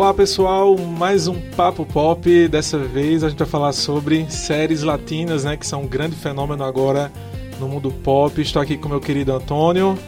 Olá pessoal, mais um Papo Pop. Dessa vez a gente vai falar sobre séries latinas, né, que são um grande fenômeno agora no mundo pop. Estou aqui com meu querido Antônio.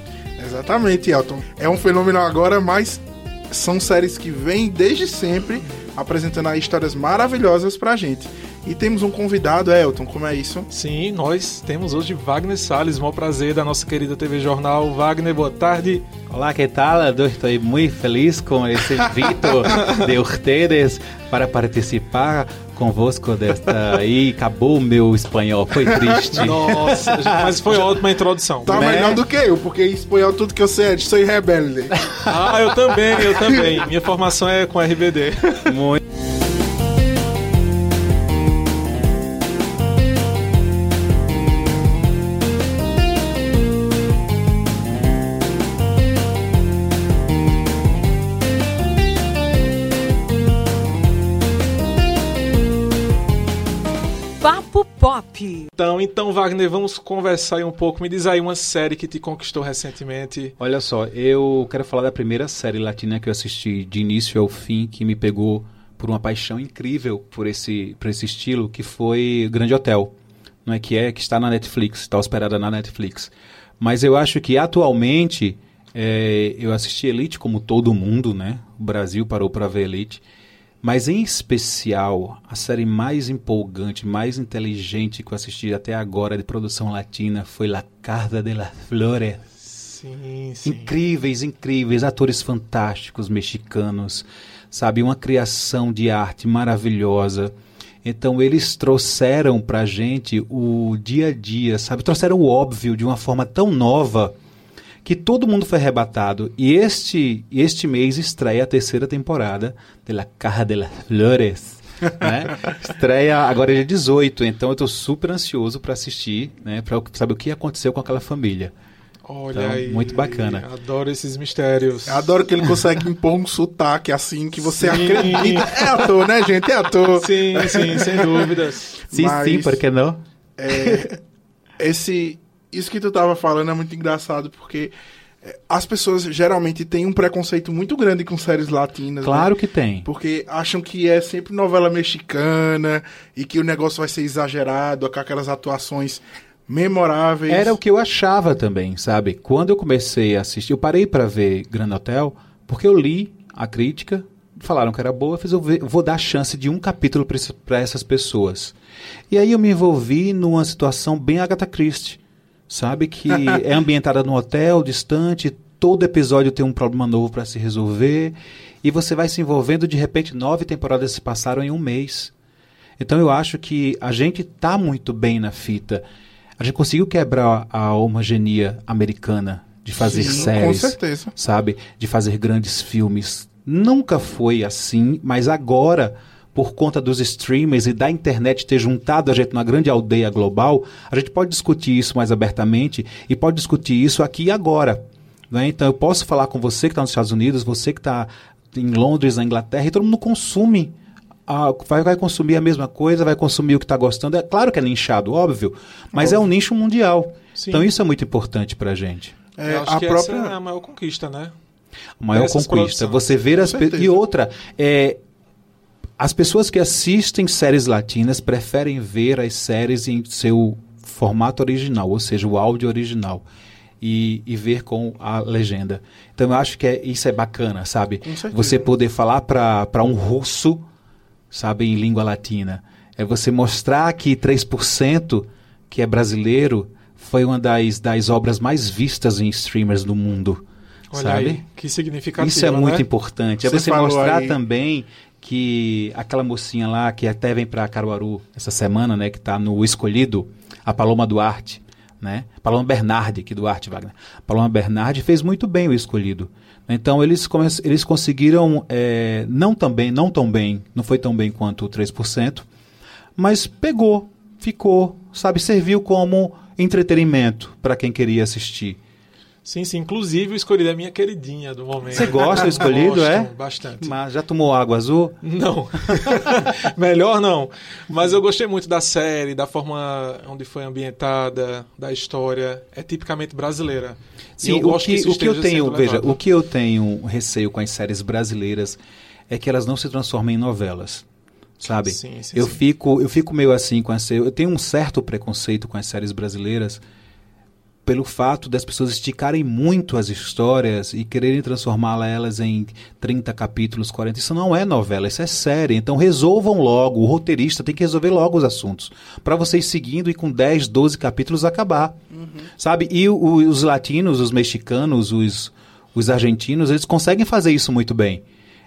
Exatamente, Elton. É um fenômeno agora, mas são séries que vêm desde sempre apresentando histórias maravilhosas pra gente. E temos um convidado, Elton, como é isso? Sim, nós temos hoje Wagner Salles, maior prazer da nossa querida TV Jornal. Wagner, boa tarde. Olá, que tal? Estou muito feliz com esse invito de ustedes para participar convosco desta. E acabou o meu espanhol, foi triste. Nossa, mas foi ótima a introdução. Tá né? melhor do que eu, porque em espanhol tudo que eu sei é de sou rebelde. ah, eu também, eu também. Minha formação é com RBD. Muito. Então, Wagner, vamos conversar aí um pouco. Me diz aí uma série que te conquistou recentemente. Olha só, eu quero falar da primeira série latina que eu assisti de início ao fim, que me pegou por uma paixão incrível por esse, por esse estilo, que foi Grande Hotel. Não é que é que está na Netflix, está hospedada na Netflix. Mas eu acho que atualmente é, eu assisti Elite como todo mundo, né? O Brasil parou para ver Elite. Mas em especial, a série mais empolgante, mais inteligente que eu assisti até agora de produção latina foi La Carta de las Flores. Sim, sim. Incríveis, incríveis, atores fantásticos mexicanos, sabe, uma criação de arte maravilhosa. Então eles trouxeram pra gente o dia a dia, sabe? Trouxeram o óbvio de uma forma tão nova que todo mundo foi arrebatado. E este, este mês estreia a terceira temporada de La Caja de las Flores. né? Estreia agora é dia 18, então eu estou super ansioso para assistir, né? para saber o que aconteceu com aquela família. Olha então, aí, muito bacana. Adoro esses mistérios. Eu adoro que ele consegue impor um sotaque assim que você sim. acredita. É ator, né, gente? É ator. Sim, sim, sem dúvidas. Sim, Mas, sim, por que não? É, esse, isso que tu tava falando é muito engraçado, porque é, as pessoas geralmente têm um preconceito muito grande com séries latinas. Claro né? que tem. Porque acham que é sempre novela mexicana e que o negócio vai ser exagerado, com aquelas atuações memoráveis. Era o que eu achava também, sabe? Quando eu comecei a assistir, eu parei para ver Grand Hotel porque eu li a crítica, falaram que era boa, fiz, eu vou dar chance de um capítulo para essas pessoas. E aí eu me envolvi numa situação bem Agatha Christie sabe? Que é ambientada num hotel distante, todo episódio tem um problema novo para se resolver, e você vai se envolvendo, de repente, nove temporadas se passaram em um mês. Então eu acho que a gente tá muito bem na fita. A gente conseguiu quebrar a homogeneia americana de fazer Sim, séries, com certeza. sabe? De fazer grandes filmes. Nunca foi assim, mas agora por conta dos streamers e da internet ter juntado a gente numa grande aldeia global, a gente pode discutir isso mais abertamente e pode discutir isso aqui e agora. Né? Então eu posso falar com você que está nos Estados Unidos, você que está em Londres, na Inglaterra, e todo mundo consome. A, vai, vai consumir a mesma coisa, vai consumir o que está gostando. É claro que é nichado, óbvio, mas óbvio. é um nicho mundial. Sim. Então isso é muito importante para a gente. É, a própria é a maior conquista, né? A maior Essas conquista. Você ver as pessoas. E outra, é, as pessoas que assistem séries latinas preferem ver as séries em seu formato original, ou seja, o áudio original. E, e, ver com a legenda. Então eu acho que é, isso é bacana, sabe? Você poder falar para um russo, sabe, em língua latina. É você mostrar que 3% que é brasileiro foi uma das, das obras mais vistas em streamers do mundo. Olha sabe? Aí, que significativo, Isso é né? muito importante. Você é você mostrar aí... também que aquela mocinha lá, que até vem para Caruaru essa semana, né, que está no Escolhido, a Paloma Duarte, né? Paloma Bernardi, que Duarte Wagner. Paloma Bernardi fez muito bem o Escolhido. Então eles, eles conseguiram, é, não também, não tão bem, não foi tão bem quanto o 3%, mas pegou, ficou, sabe, serviu como entretenimento para quem queria assistir. Sim, sim. Inclusive, o escolhido é minha queridinha do momento. Você gosta do escolhido, Gosto, é? Bastante. Mas já tomou água azul? Não. Melhor não. Mas eu gostei muito da série, da forma onde foi ambientada, da história. É tipicamente brasileira. Sim, o que, que o que eu tenho, veja, o que eu tenho receio com as séries brasileiras é que elas não se transformem em novelas. Sabe? Sim, sim, eu, sim. Fico, eu fico meio assim com essa. Eu tenho um certo preconceito com as séries brasileiras pelo fato das pessoas esticarem muito as histórias e quererem transformá-las em 30 capítulos, 40. Isso não é novela, isso é série. Então resolvam logo, o roteirista tem que resolver logo os assuntos. Para vocês seguindo e com 10, 12 capítulos acabar. Sabe? E o- os latinos, os mexicanos, os, os argentinos, eles conseguem fazer isso muito bem.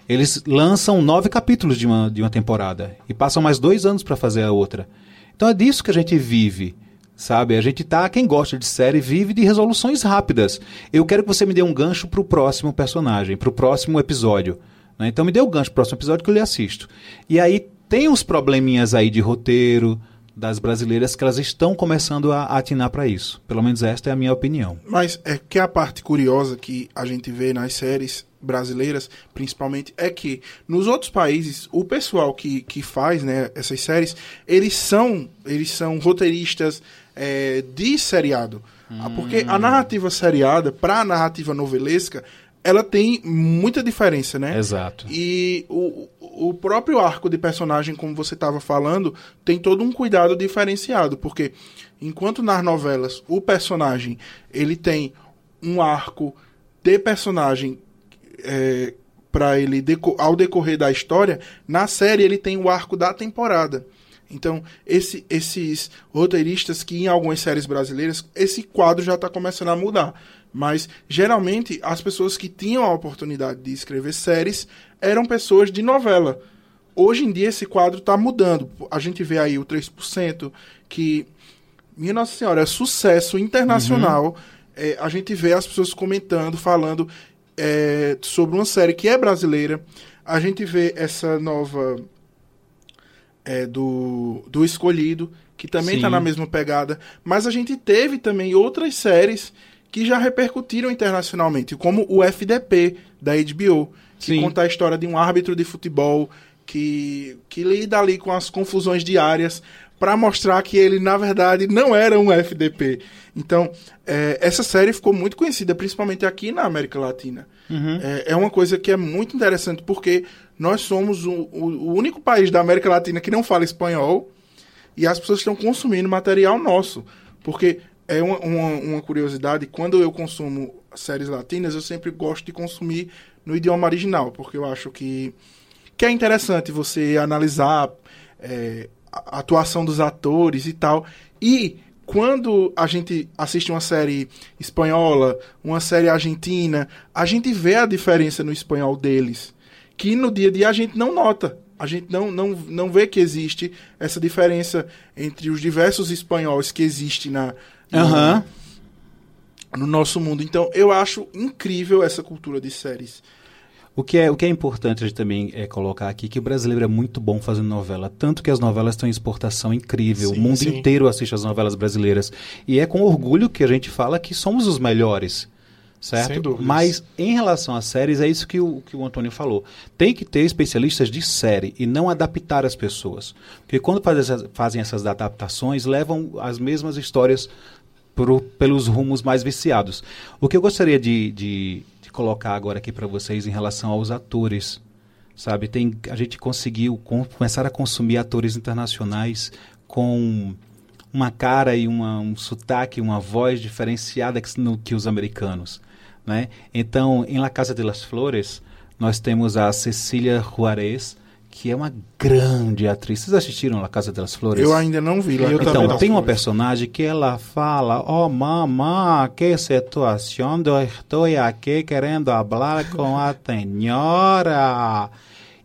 Eles lançam nove capítulos de uma, de uma temporada e passam mais dois anos para fazer a outra. Então é disso que a gente vive, sabe? A gente tá, quem gosta de série, vive de resoluções rápidas. Eu quero que você me dê um gancho pro próximo personagem, pro próximo episódio. né? Então me dê o gancho pro próximo episódio que eu lhe assisto. E aí tem uns probleminhas aí de roteiro das brasileiras que elas estão começando a atinar para isso. Pelo menos esta é a minha opinião. Mas é que a parte curiosa que a gente vê nas séries brasileiras, principalmente, é que nos outros países, o pessoal que, que faz né, essas séries, eles são, eles são roteiristas é, de seriado. Ah, Porque a narrativa seriada, para a narrativa novelesca, ela tem muita diferença, né? Exato. E o, o próprio arco de personagem, como você estava falando, tem todo um cuidado diferenciado, porque enquanto nas novelas o personagem ele tem um arco de personagem é, para ele deco- ao decorrer da história, na série ele tem o arco da temporada. Então, esse- esses roteiristas que em algumas séries brasileiras, esse quadro já está começando a mudar. Mas, geralmente, as pessoas que tinham a oportunidade de escrever séries eram pessoas de novela. Hoje em dia, esse quadro está mudando. A gente vê aí o 3%, que, minha Nossa Senhora, é sucesso internacional. É, a gente vê as pessoas comentando, falando é, sobre uma série que é brasileira. A gente vê essa nova é, do, do Escolhido, que também está na mesma pegada. Mas a gente teve também outras séries que já repercutiram internacionalmente, como o FDP, da HBO, que Sim. conta a história de um árbitro de futebol que, que lida ali com as confusões diárias para mostrar que ele, na verdade, não era um FDP. Então, é, essa série ficou muito conhecida, principalmente aqui na América Latina. É, é uma coisa que é muito interessante, porque nós somos o, o- o único país da América Latina que não fala espanhol e as pessoas estão consumindo material nosso. Porque é uma, uma, uma curiosidade, quando eu consumo séries latinas, eu sempre gosto de consumir no idioma original, porque eu acho que, que é interessante você analisar é, a atuação dos atores e tal. E quando a gente assiste uma série espanhola, uma série argentina, a gente vê a diferença no espanhol deles, que no dia a dia a gente não nota. A gente não, não, não vê que existe essa diferença entre os diversos espanhóis que existe na, Aham. no nosso mundo. Então, eu acho incrível essa cultura de séries. O que, é, o que é importante a gente também é colocar aqui que o brasileiro é muito bom fazendo novela. Tanto que as novelas têm exportação incrível. Sim, o mundo sim. inteiro assiste as novelas brasileiras. E é com orgulho que a gente fala que somos os melhores. Certo? Mas em relação às séries, é isso que o, que o Antônio falou. Tem que ter especialistas de série e não adaptar as pessoas. Porque quando faz essas- fazem essas adaptações, levam as mesmas histórias pro- pelos rumos mais viciados. O que eu gostaria de, de colocar agora aqui para vocês em relação aos atores, sabe? Tem, a gente conseguiu com- começar a consumir atores internacionais com uma cara e uma, um sotaque, uma voz diferenciada que, no, que os americanos, né? Então, em La Casa de las Flores, nós temos a Cecília Juarez, que é uma grande atriz. Vocês assistiram La Casa de las Flores? Eu ainda não vi. Eu também Então, tem uma personagem que ela fala, oh mamá, que situação, eu estou aqui querendo falar com a senhora.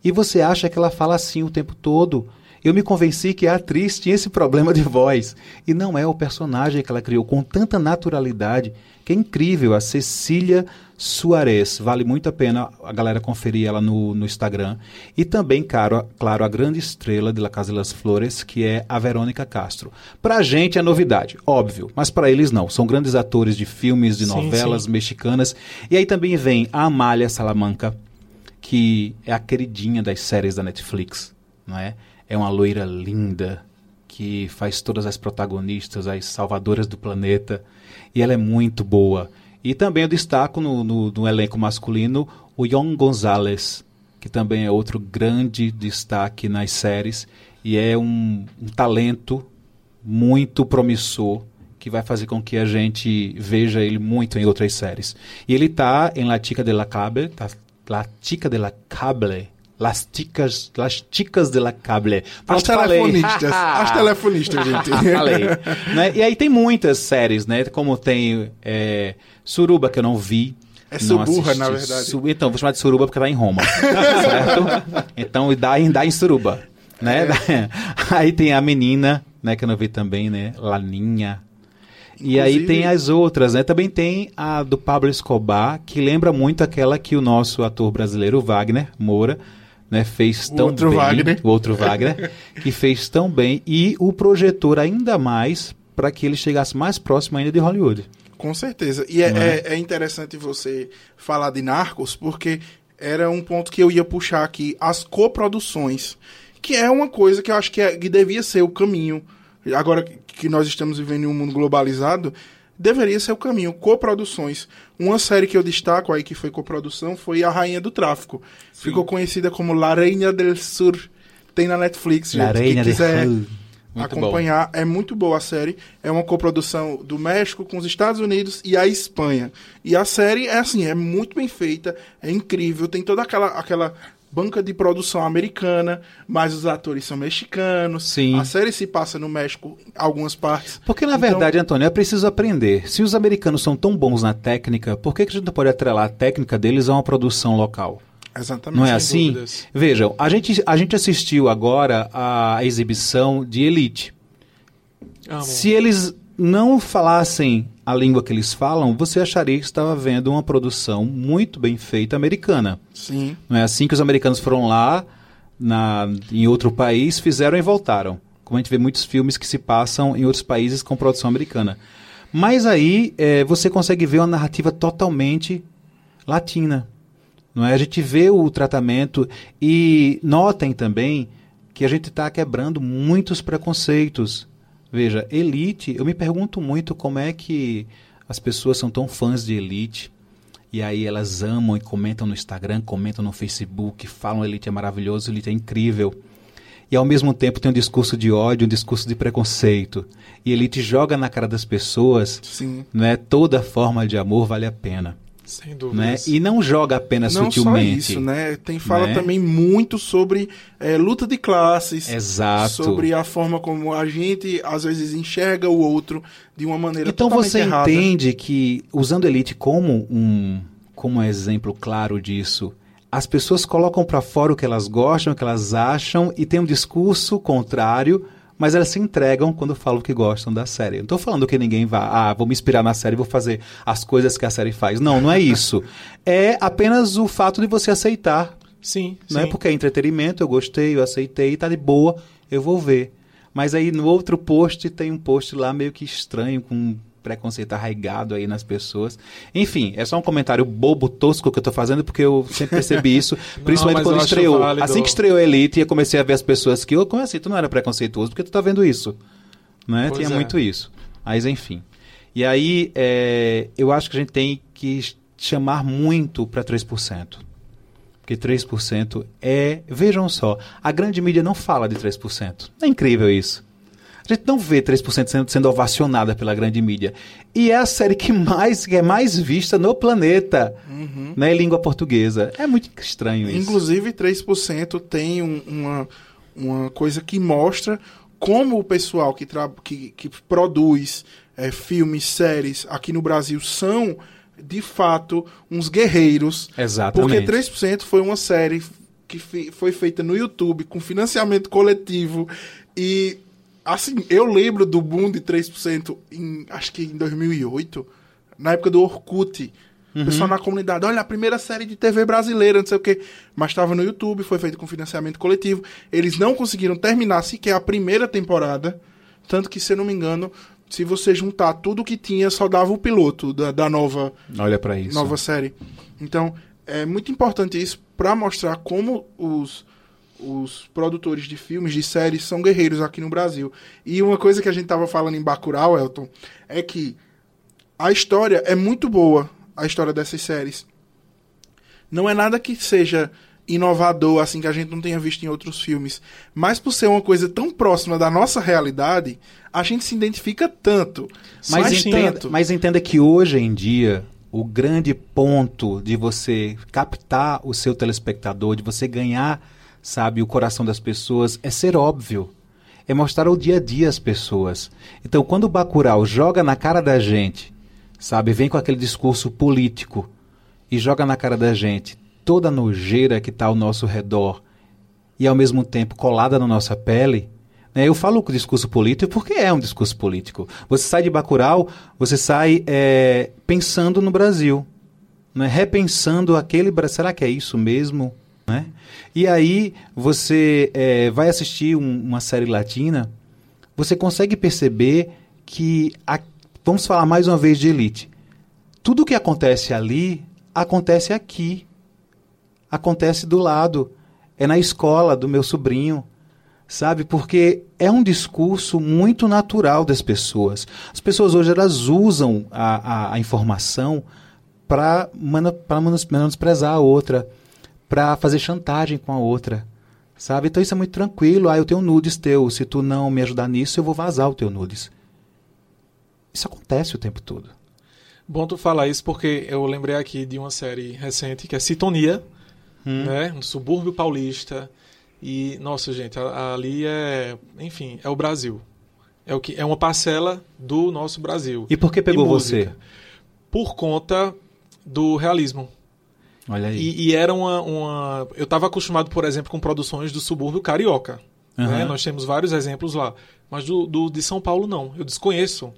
E você acha que ela fala assim o tempo todo. Eu me convenci que a atriz tinha esse problema de voz. E não é o personagem que ela criou com tanta naturalidade, que é incrível. A Cecília Soares. Vale muito a pena a galera conferir ela no, no Instagram. E também, claro, claro, a grande estrela de La Casa de las Flores, que é a Verônica Castro. Pra gente é novidade, óbvio, mas para eles não. São grandes atores de filmes, de Sim, novelas sim. mexicanas. E aí também vem a Amália Salamanca, que é a queridinha das séries da Netflix, não é? É uma loira linda que faz todas as protagonistas, as salvadoras do planeta, e ela é muito boa. E também eu destaco no, no, no elenco masculino o Yon Gonzalez, que também é outro grande destaque nas séries e é um, um talento muito promissor que vai fazer com que a gente veja ele muito em outras séries. E ele está em La Chica de la Cable, tá, La Chica de la Cable, Las Chicas, Las Chicas de la Cable. As telefonistas, as telefonistas, gente. falei. Né? E aí tem muitas séries, né? Como tem é, Suruba, que eu não vi. É não Suburra, assisti. na verdade. Su- Então, vou chamar de Suruba porque tá em Roma, certo? Então, dá em, dá em Suruba, né? É. Aí tem a menina, né? Que eu não vi também, né? Laninha. E aí tem as outras, né? Também tem a do Pablo Escobar, que lembra muito aquela que o nosso ator brasileiro, Wagner Moura, né, fez O tão outro bem. Wagner. O outro Wagner, que fez tão bem e o projetor ainda mais para que ele chegasse mais próximo ainda de Hollywood. Com certeza. E é, é? é- é interessante você falar de Narcos, porque era um ponto que eu ia puxar aqui, as coproduções, que é uma coisa que eu acho que, é- que devia ser o caminho. Agora que nós estamos vivendo em um mundo globalizado, deveria ser o caminho. Coproduções. Uma série que eu destaco aí que foi coprodução foi A Rainha do Tráfico. Ficou conhecida como La Reina del Sur. Tem na Netflix, gente. La Reina Quem de quiser. Muito bom. acompanhar. É muito boa a série. É uma coprodução do México com os Estados Unidos e a Espanha. E a série é assim, é muito bem feita, é incrível, tem toda aquela aquela banca de produção americana, mas os atores são mexicanos. Sim. A série se passa no México, algumas partes. Porque, na Então, verdade, Antônio, é preciso aprender. Se os americanos são tão bons na técnica, por que, que a gente não pode atrelar a técnica deles a uma produção local? Exatamente. Não é assim? dúvidas. Vejam, a gente, a gente assistiu agora a exibição de Elite. Amo. Se eles não falassem a língua que eles falam, você acharia que estava vendo uma produção muito bem feita americana. Sim. Não é assim que os americanos foram lá na, em outro país, fizeram e voltaram. Como a gente vê muitos filmes que se passam em outros países com produção americana. Mas aí eh, você consegue ver uma narrativa totalmente latina. Não é? A gente vê o tratamento e notem também que a gente está quebrando muitos preconceitos. Veja, Elite, eu me pergunto muito como é que as pessoas são tão fãs de Elite e aí elas amam e comentam no Instagram, comentam no Facebook, falam Elite é maravilhoso, Elite é incrível. E ao mesmo tempo tem um discurso de ódio, um discurso de preconceito. E Elite joga na cara das pessoas, Sim. né? Toda forma de amor vale a pena, Sem né? E não joga apenas Não só sutilmente. isso, né? Tem fala Né? também muito sobre eh, luta de classes. Exato. Sobre a forma como a gente às vezes enxerga o outro de uma maneira Então totalmente você errada. entende que, usando Elite como um, como um exemplo claro disso, as pessoas colocam para fora o que elas gostam, o que elas acham, e tem um discurso contrário, mas elas se entregam quando falam que gostam da série. Não estou falando que ninguém vá, ah, vou me inspirar na série, vou fazer as coisas que a série faz. Não, não é isso. é apenas o fato de você aceitar Sim, sim. não é porque é entretenimento, eu gostei, eu aceitei, tá de boa, eu vou ver. Mas aí no outro post tem um post lá meio que estranho, com preconceito arraigado aí nas pessoas. Enfim, é só um comentário bobo, tosco que eu tô fazendo, porque eu sempre percebi isso, principalmente mas quando estreou. válido. Assim que estreou Elite, eu comecei a ver as pessoas que, oh, como assim, tu não era preconceituoso, porque tu tá vendo isso? Né? Pois Tinha é. muito isso. Mas enfim. E aí, é, eu acho que a gente tem que chamar muito para 3%. Porque 3% é. Vejam só, a grande mídia não fala de 3%. É incrível isso. A gente não vê 3% sendo, sendo ovacionada pela grande mídia. E é a série que mais que é mais vista no planeta, né, em língua portuguesa. É muito estranho isso. Inclusive, 3% tem um- uma, uma coisa que mostra como o pessoal que, que, que produz eh, filmes, séries aqui no Brasil são, de fato, uns guerreiros. Exatamente. Porque 3% foi uma série que foi feita no YouTube com financiamento coletivo e assim, eu lembro do boom de 3% em acho que em 2008, na época do Orkut. O pessoal na comunidade, olha, a primeira série de TV brasileira, não sei o quê. Mas estava no YouTube, foi feito com financiamento coletivo. Eles não conseguiram terminar sequer a primeira temporada. Tanto que, se eu não me engano, se você juntar tudo que tinha, só dava o piloto da, da nova Olha pra isso. nova série. Então, é muito importante isso para mostrar como os, os produtores de filmes, de séries, são guerreiros aqui no Brasil. E uma coisa que a gente tava falando em Bacurau, Elton, é que a história é muito boa, a história dessas séries. Não é nada que seja inovador, assim, que a gente não tenha visto em outros filmes. Mas por ser uma coisa tão próxima da nossa realidade, a gente se identifica tanto. Mas, mas entenda, tanto. mas entenda que hoje em dia, o grande ponto de você captar o seu telespectador, de você ganhar, sabe, o coração das pessoas, é ser óbvio. É mostrar o dia a dia às pessoas. Então, quando o Bacurau joga na cara da gente, sabe, vem com aquele discurso político e joga na cara da gente toda a nojeira que está ao nosso redor e ao mesmo tempo colada na nossa pele, né? eu falo com discurso político porque é um discurso político. Você sai de Bacurau, você sai é, pensando no Brasil, né? repensando aquele. Será que é isso mesmo? Né? E aí você é, vai assistir um, uma série latina, você consegue perceber que, a, vamos falar mais uma vez de elite, tudo o que acontece ali acontece aqui acontece do lado, é na escola do meu sobrinho, sabe? Porque é um discurso muito natural das pessoas. As pessoas hoje elas usam a, a, a informação para menosprezar a outra, para fazer chantagem com a outra. Sabe? Então isso é muito tranquilo. Ah, eu tenho nudes teu. Se tu não me ajudar nisso, eu vou vazar o teu nudes. Isso acontece o tempo todo. Bom tu falar isso porque eu lembrei aqui de uma série recente que é Sintonia, hum. né? No subúrbio paulista. E, nossa, gente, ali é, enfim, é o Brasil. É, o que, é uma parcela do nosso Brasil. E por que pegou você? Por conta do realismo. Olha aí. E, e era uma, uma. Eu estava acostumado, por exemplo, com produções do subúrbio carioca. Uhum. Né? Nós temos vários exemplos lá. Mas do, do, de São Paulo, não. Eu desconheço.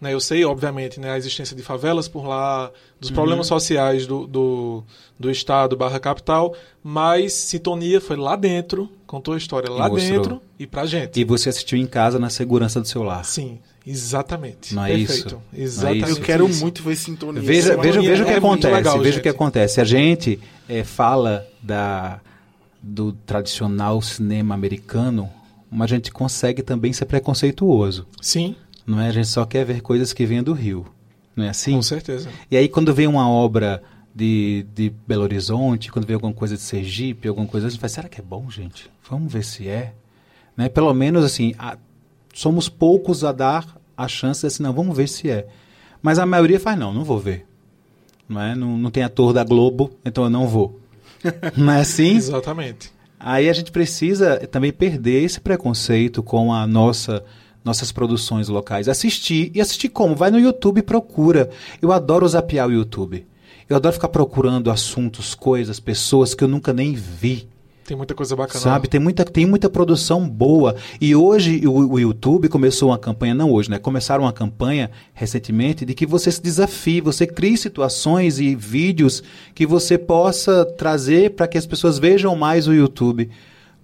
Né? Eu sei, obviamente, né, a existência de favelas por lá, dos uhum. problemas sociais do, do, do Estado barra capital, mas Sintonia foi lá dentro, contou a história lá dentro e pra gente. E você assistiu em casa na segurança do seu lar. Sim, exatamente. Não é Perfeito. isso? Exatamente. É isso. Eu quero isso. muito ver Sintonia. Veja, veja, veja o que é acontece. Legal, veja o que acontece. A gente é, fala da, do tradicional cinema americano, mas a gente consegue também ser preconceituoso. Sim. Não é? A gente só quer ver coisas que vêm do Rio. Não é assim? Com certeza. E aí, quando vem uma obra de, de Belo Horizonte, quando vem alguma coisa de Sergipe, alguma coisa, a gente fala, será que é bom, gente? Vamos ver se é. Né? Pelo menos, assim, a, somos poucos a dar a chance assim, não, vamos ver se é. Mas a maioria faz, não, não vou ver. Não, é? não, não tem ator da Globo, então eu não vou. não é assim? Exatamente. Aí a gente precisa também perder esse preconceito com a nossa nossas produções locais. Assistir. E assistir como? Vai no YouTube e procura. Eu adoro zapear o YouTube. Eu adoro ficar procurando assuntos, coisas, pessoas que eu nunca nem vi. Tem muita coisa bacana. Sabe, tem muita, tem muita produção boa. E hoje o, o, YouTube começou uma campanha, não hoje, né? Começaram uma campanha recentemente de que você se desafie, você crie situações e vídeos que você possa trazer para que as pessoas vejam mais o YouTube.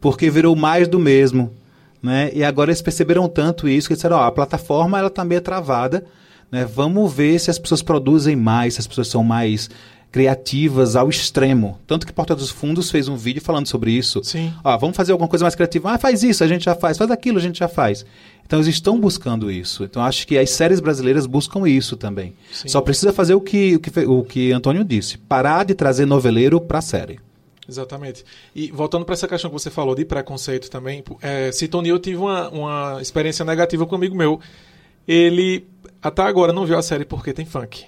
Porque virou mais do mesmo. Né? E agora eles perceberam tanto isso que disseram, ó, a plataforma ela está meio travada, né? Vamos ver se as pessoas produzem mais, se as pessoas são mais criativas ao extremo. Tanto que Porta dos Fundos fez um vídeo falando sobre isso. Sim. Vamos fazer alguma coisa mais criativa. Ah, faz isso, a gente já faz. Faz aquilo, a gente já faz. Então eles estão buscando isso. Então acho que as séries brasileiras buscam isso também. Sim. Só precisa fazer o que, o que, o que Antônio disse. Parar de trazer noveleiro para a série. Exatamente. E voltando para essa questão que você falou de preconceito também, é, Sintonia eu tive uma, uma experiência negativa com um amigo meu. Ele até agora não viu a série porque tem funk.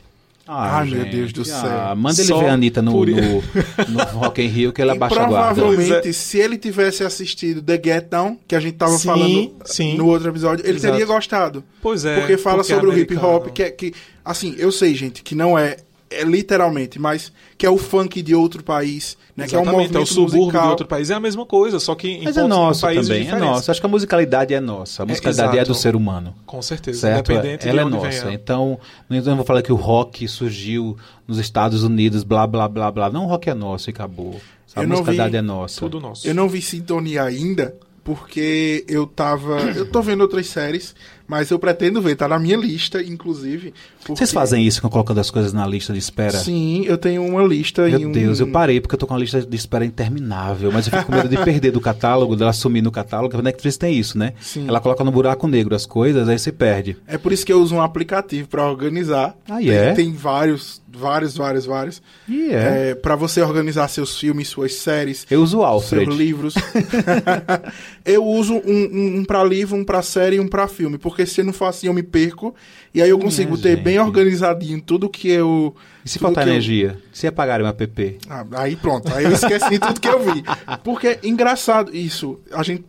Ah, Ai, meu Deus do céu. Ah, manda ele Só ver a Anitta no, por... no, no Rock in Rio que ela baixa a guarda. Provavelmente, se ele tivesse assistido The Get Down, que a gente tava sim, falando sim. no outro episódio, ele Exato. teria gostado. Pois é. Porque fala porque é sobre é o hip hop, que, é, que, assim, eu sei, gente, que não é é literalmente, mas que é o funk de outro país, né? Exatamente, que é o movimento é o subúrbio musical. de outro país. É a mesma coisa, só que em Mas é nosso também, diferentes. é nosso. Acho que a musicalidade é nossa. A é, musicalidade é, é do ser humano. Com certeza, certo? independente Ela é nossa. Venha. Então, não vou falar que o rock surgiu nos Estados Unidos, blá, blá, blá, blá. Não, o rock é nosso e acabou. A musicalidade é nossa. Tudo nosso. Eu não vi Sintonia ainda, porque eu tava... eu tô vendo outras séries, Mas eu pretendo ver, tá na minha lista, inclusive. porque- Vocês fazem isso, colocando as coisas na lista de espera? Sim, eu tenho uma lista Meu um... Deus, eu parei porque eu tô com uma lista de espera interminável, mas eu fico com medo de perder do catálogo, dela sumir no catálogo. A Netflix tem isso, né? Sim. Ela coloca no buraco negro as coisas, aí se perde. É por isso que eu uso um aplicativo para organizar. Ah, é? Tem vários, vários, vários, vários. E é. É, para você organizar seus filmes, suas séries, Eu uso o seus Alfred. livros. eu uso um, um, um para livro, um para série e um para filme, porque se não for assim eu me perco e aí eu consigo ter gente. bem organizadinho tudo que eu E se faltar que eu- energia? Se apagarem o app? Ah, aí pronto, aí eu esqueci tudo que eu vi. Porque é engraçado isso, a gente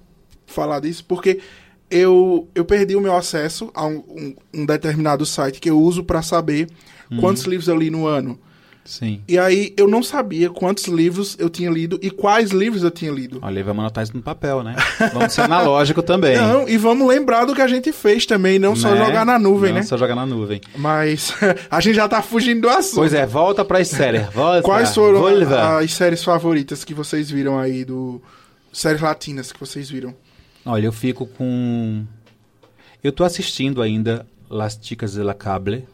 falar disso, porque eu, eu perdi o meu acesso a um, um- um determinado site que eu uso para saber quantos livros eu li no ano. Sim. E aí eu não sabia quantos livros eu tinha lido e quais livros eu tinha lido. Olha, vamos anotar isso no papel, né? Vamos ser analógico também. Não, e vamos lembrar do que a gente fez também, não só Né? jogar na nuvem, Não né? só jogar na nuvem. Mas a gente já tá fugindo do assunto. Pois é, volta para as séries. Volta. Quais foram Volva. as séries favoritas que vocês viram aí do séries latinas que vocês viram? Olha, eu fico com. Eu tô assistindo ainda Las Chicas de la Cable,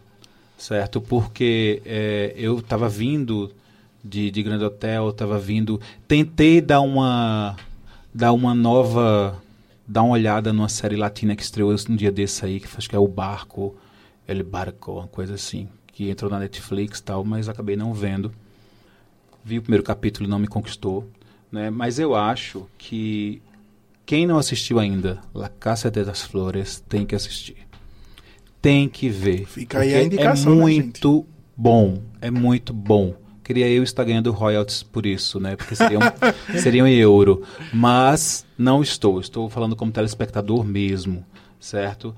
certo? Porque é, eu tava vindo de, de Grande Hotel, tava vindo. Tentei dar uma. dar uma nova. dar uma olhada numa série latina que estreou um dia desse aí, que acho que é O Barco, El Barco, uma coisa assim, que entrou na Netflix tal, mas acabei não vendo. Vi o primeiro capítulo não me conquistou. Né? Mas eu acho que quem não assistiu ainda La Casa de las Flores tem que assistir. Tem que ver. Fica aí a indicação, É né, muito bom. É muito bom. Queria eu estar ganhando royalties por isso, né? Porque seria um, seria um euro. Mas não estou. Estou falando como telespectador mesmo, certo?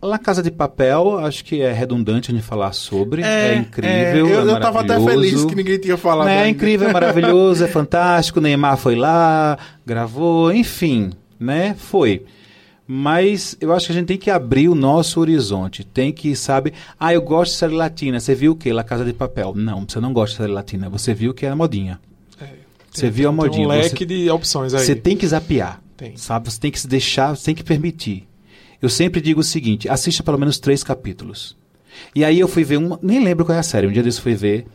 La Casa de Papel, acho que é redundante a gente falar sobre. É, incrível. eu, é eu tava até maravilhoso. feliz que ninguém tinha falado. É ainda. incrível, é maravilhoso, é fantástico. Neymar foi lá, gravou, enfim, né? Foi. Mas eu acho que a gente tem que abrir o nosso horizonte. Tem que, sabe, ah, eu gosto de série latina. Você viu o quê? La Casa de Papel. Não, você não gosta de série latina. Você viu que é a modinha. É, Você viu a tem modinha. um leque Você, de opções aí. você tem que zapear. Tem. Sabe? Você tem que se deixar, você tem que permitir. Eu sempre digo o seguinte: assista pelo menos três capítulos. E aí eu fui ver uma. Nem lembro qual é a série. Um dia desse fui ver.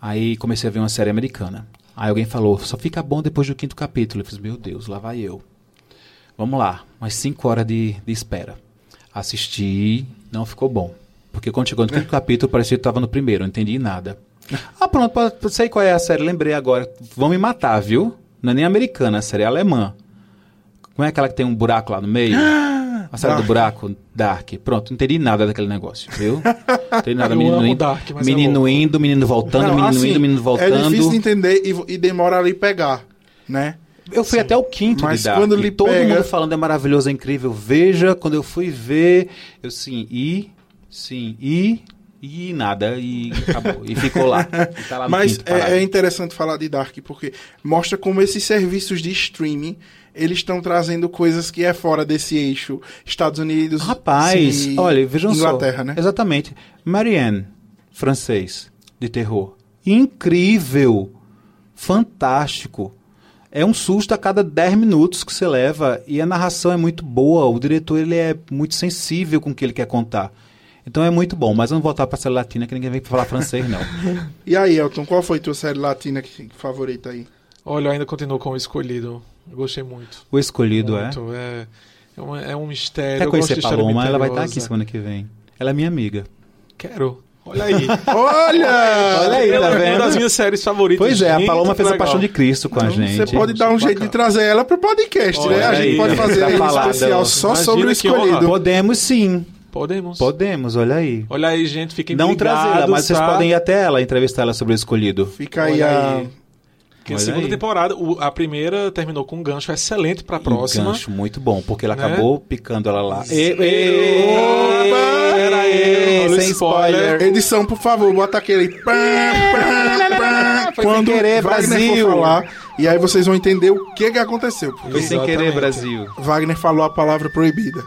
Aí comecei a ver uma série americana. Aí alguém falou: só fica bom depois do quinto capítulo. Eu fiz: meu Deus, lá vai eu. Vamos lá, mais cinco horas de, de espera. Assisti, não ficou bom. Porque quando chegou no quinto capítulo, parecia que estava no primeiro, não entendi nada. Ah, pronto, sei qual é a série, lembrei agora. Vão me matar, viu? Não é nem americana, a série é alemã. Como é aquela que tem um buraco lá no meio? A série do Dark. buraco, Dark. Pronto, não entendi nada daquele negócio, viu? Não entendi nada. Eu menino indo, Dark, é menino louco. indo, menino voltando, Não, menino assim, indo, menino É voltando. difícil de entender e, e demora ali pegar, né? Eu fui até o quinto Mas de Dark. quando ele Todo pega- mundo falando é maravilhoso, é incrível. Veja, quando eu fui ver, eu sim, e, sim, e, e nada, e acabou. E ficou lá. E tá lá Mas quinto é, é interessante falar de Dark porque mostra como esses serviços de streaming eles estão trazendo coisas que é fora desse eixo Estados Unidos Rapaz, olha, vejam Inglaterra, só. né? Exatamente. Marianne, francês, de terror. Incrível. Fantástico. É um susto a cada 10 minutos que você leva e a narração é muito boa. O diretor ele é muito sensível com o que ele quer contar. Então é muito bom, mas vamos voltar para a série latina que ninguém vem falar francês não. E aí, Elton, qual foi tua série latina que, favorita aí? Olha, eu ainda continuo com o escolhido. Eu gostei muito. O escolhido muito. É, é, um, é um mistério. é. Quer eu gosto conhecer Paloma? Ela vai estar aqui misteriosa. semana que vem. Ela é minha amiga. Quero. Olha aí. Olha! Olha aí, Ela tá é vendo? uma das minhas séries favoritas. Pois é, a Paloma fez a legal. Paixão de Cristo com a Então, gente. Você pode dar um jeito de trazer ela pro podcast, Olha né? A gente aí, pode fazer tá aí um especial só Imagina sobre o escolhido. Podemos sim. Podemos. Podemos, olha aí. Olha aí, gente. Fiquem Não trazê-la, mas vocês tá? podem ir até ela, entrevistar ela sobre o escolhido. Fica aí Olha a... aí. Que a segunda aí. temporada, o- a primeira terminou com um gancho excelente pra próxima. Um gancho muito bom, porque ele Né? acabou picando ela lá. E, Opa! era aí, Olha o sem spoiler. spoiler. Edição, por favor, bota aquele. pá, pá, pá, Foi sem quando querer, Wagner Brasil. for falar. E aí vocês vão entender o que, que aconteceu. porque Foi sem Exatamente. querer, Brasil. Wagner falou a palavra proibida.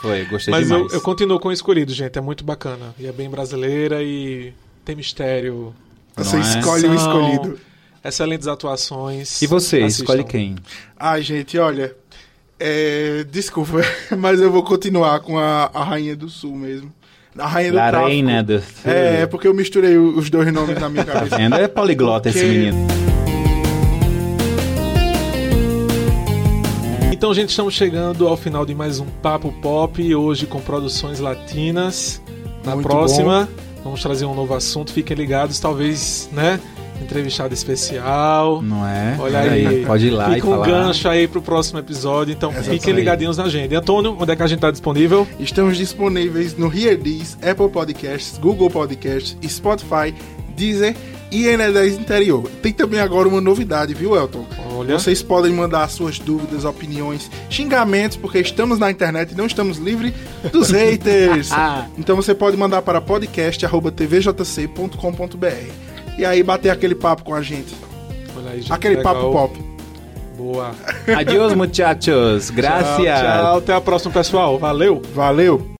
Foi, gostei Mas eu, demais. eu continuo com o escolhido, gente. É muito bacana. E é bem brasileira e tem mistério. Você Não é? escolhe o escolhido. Excelentes atuações. E você, Assistam. escolhe quem? Ai, gente, olha. É, desculpa, mas eu vou continuar com a, a Rainha do Sul mesmo. A Rainha do La Tráfico. Reina do É, é porque eu misturei os dois nomes na minha Tá cabeça. vendo? É poliglota esse Porque- menino. Então, gente, estamos chegando ao final de mais um Papo Pop, hoje com produções latinas. Na Muito próxima, vamos trazer um novo assunto, fiquem ligados, talvez, né? Entrevistado especial. Não é? Olha aí, Pode ir lá fica e um falar. gancho aí pro próximo episódio, então Exatamente. fiquem ligadinhos na agenda. E Antônio, onde é que a gente tá disponível? Estamos disponíveis no Here This, Apple Podcasts, Google Podcasts, Spotify, Deezer e N10 Interior. Tem também agora uma novidade, viu, Elton? Olha, Vocês podem mandar suas dúvidas, opiniões, xingamentos, porque estamos na internet e não estamos livres dos haters. Ah. Então você pode mandar para podcast.tvjc.com.br e aí bater aquele papo com a gente. olha aí, gente, Aquele legal. papo pop. Boa. Adiós, muchachos. Gracias. Tchau, tchau, até a próxima, pessoal. Valeu! Valeu!